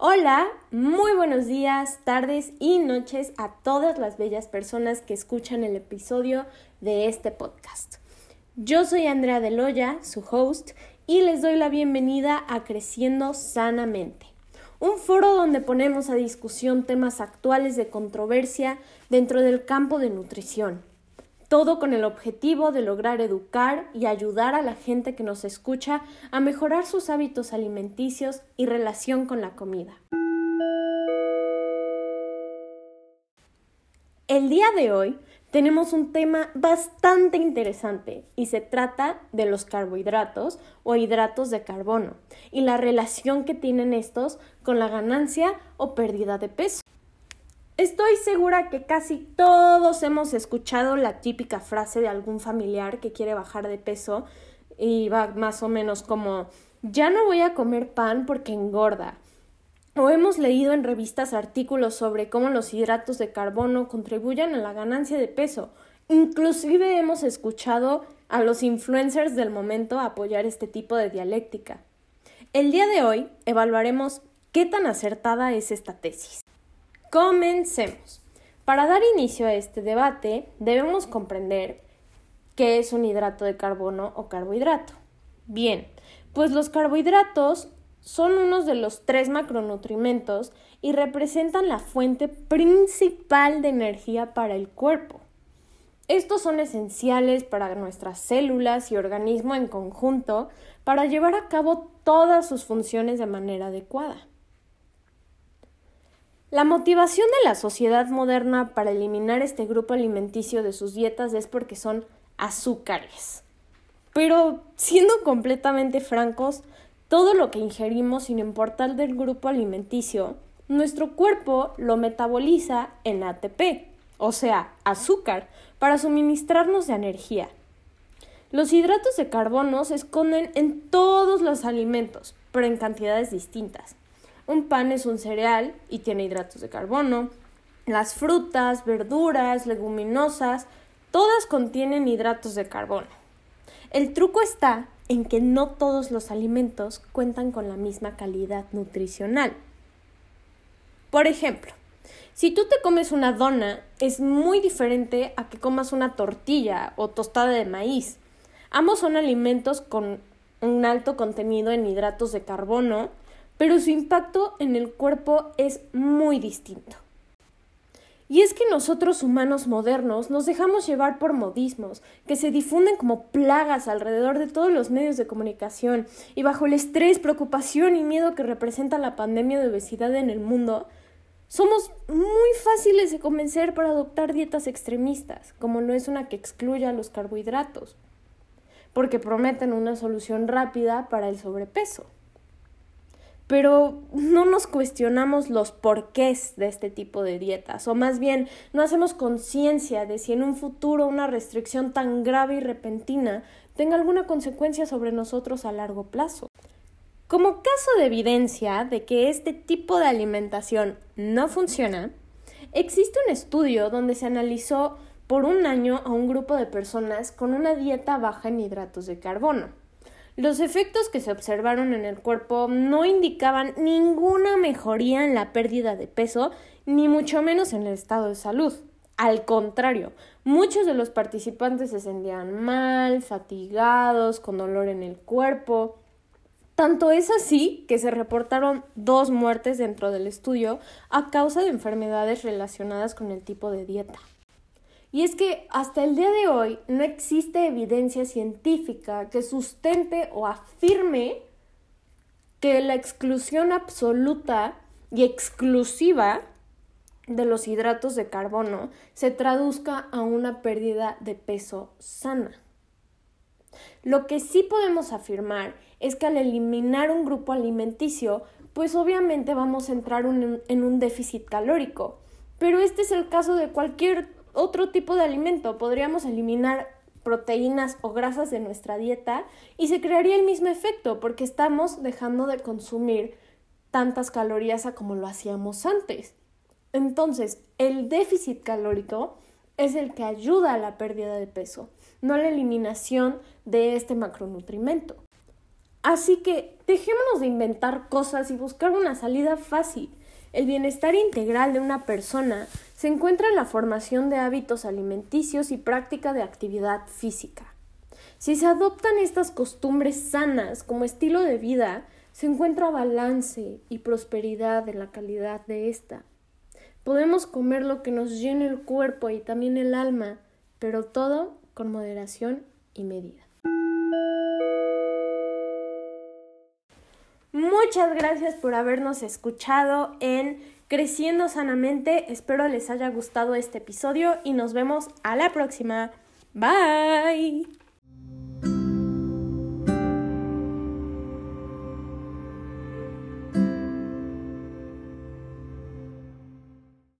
Hola, muy buenos días, tardes y noches a todas las bellas personas que escuchan el episodio de este podcast. Yo soy Andrea Deloya, su host, y les doy la bienvenida a Creciendo Sanamente, un foro donde ponemos a discusión temas actuales de controversia dentro del campo de nutrición todo con el objetivo de lograr educar y ayudar a la gente que nos escucha a mejorar sus hábitos alimenticios y relación con la comida. El día de hoy tenemos un tema bastante interesante y se trata de los carbohidratos o hidratos de carbono y la relación que tienen estos con la ganancia o pérdida de peso. Estoy segura que casi todos hemos escuchado la típica frase de algún familiar que quiere bajar de peso y va más o menos como ya no voy a comer pan porque engorda. O hemos leído en revistas artículos sobre cómo los hidratos de carbono contribuyen a la ganancia de peso. Inclusive hemos escuchado a los influencers del momento apoyar este tipo de dialéctica. El día de hoy evaluaremos qué tan acertada es esta tesis. Comencemos. Para dar inicio a este debate, debemos comprender qué es un hidrato de carbono o carbohidrato. Bien, pues los carbohidratos son unos de los tres macronutrimentos y representan la fuente principal de energía para el cuerpo. Estos son esenciales para nuestras células y organismo en conjunto para llevar a cabo todas sus funciones de manera adecuada. La motivación de la sociedad moderna para eliminar este grupo alimenticio de sus dietas es porque son azúcares. Pero, siendo completamente francos, todo lo que ingerimos sin importar del grupo alimenticio, nuestro cuerpo lo metaboliza en ATP, o sea, azúcar, para suministrarnos de energía. Los hidratos de carbono se esconden en todos los alimentos, pero en cantidades distintas. Un pan es un cereal y tiene hidratos de carbono. Las frutas, verduras, leguminosas, todas contienen hidratos de carbono. El truco está en que no todos los alimentos cuentan con la misma calidad nutricional. Por ejemplo, si tú te comes una dona, es muy diferente a que comas una tortilla o tostada de maíz. Ambos son alimentos con un alto contenido en hidratos de carbono pero su impacto en el cuerpo es muy distinto. Y es que nosotros humanos modernos nos dejamos llevar por modismos que se difunden como plagas alrededor de todos los medios de comunicación y bajo el estrés, preocupación y miedo que representa la pandemia de obesidad en el mundo, somos muy fáciles de convencer para adoptar dietas extremistas, como no es una que excluya los carbohidratos, porque prometen una solución rápida para el sobrepeso pero no nos cuestionamos los porqués de este tipo de dietas, o más bien no hacemos conciencia de si en un futuro una restricción tan grave y repentina tenga alguna consecuencia sobre nosotros a largo plazo. Como caso de evidencia de que este tipo de alimentación no funciona, existe un estudio donde se analizó por un año a un grupo de personas con una dieta baja en hidratos de carbono. Los efectos que se observaron en el cuerpo no indicaban ninguna mejoría en la pérdida de peso, ni mucho menos en el estado de salud. Al contrario, muchos de los participantes se sentían mal, fatigados, con dolor en el cuerpo. Tanto es así que se reportaron dos muertes dentro del estudio a causa de enfermedades relacionadas con el tipo de dieta. Y es que hasta el día de hoy no existe evidencia científica que sustente o afirme que la exclusión absoluta y exclusiva de los hidratos de carbono se traduzca a una pérdida de peso sana. Lo que sí podemos afirmar es que al eliminar un grupo alimenticio, pues obviamente vamos a entrar en un déficit calórico. Pero este es el caso de cualquier otro tipo de alimento. Podríamos eliminar proteínas o grasas de nuestra dieta y se crearía el mismo efecto porque estamos dejando de consumir tantas calorías a como lo hacíamos antes. Entonces, el déficit calórico es el que ayuda a la pérdida de peso, no la eliminación de este macronutrimento. Así que dejémonos de inventar cosas y buscar una salida fácil. El bienestar integral de una persona se encuentra en la formación de hábitos alimenticios y práctica de actividad física. Si se adoptan estas costumbres sanas como estilo de vida, se encuentra balance y prosperidad en la calidad de esta. Podemos comer lo que nos llene el cuerpo y también el alma, pero todo con moderación y medida. Muchas gracias por habernos escuchado en Creciendo Sanamente. Espero les haya gustado este episodio y nos vemos a la próxima. Bye.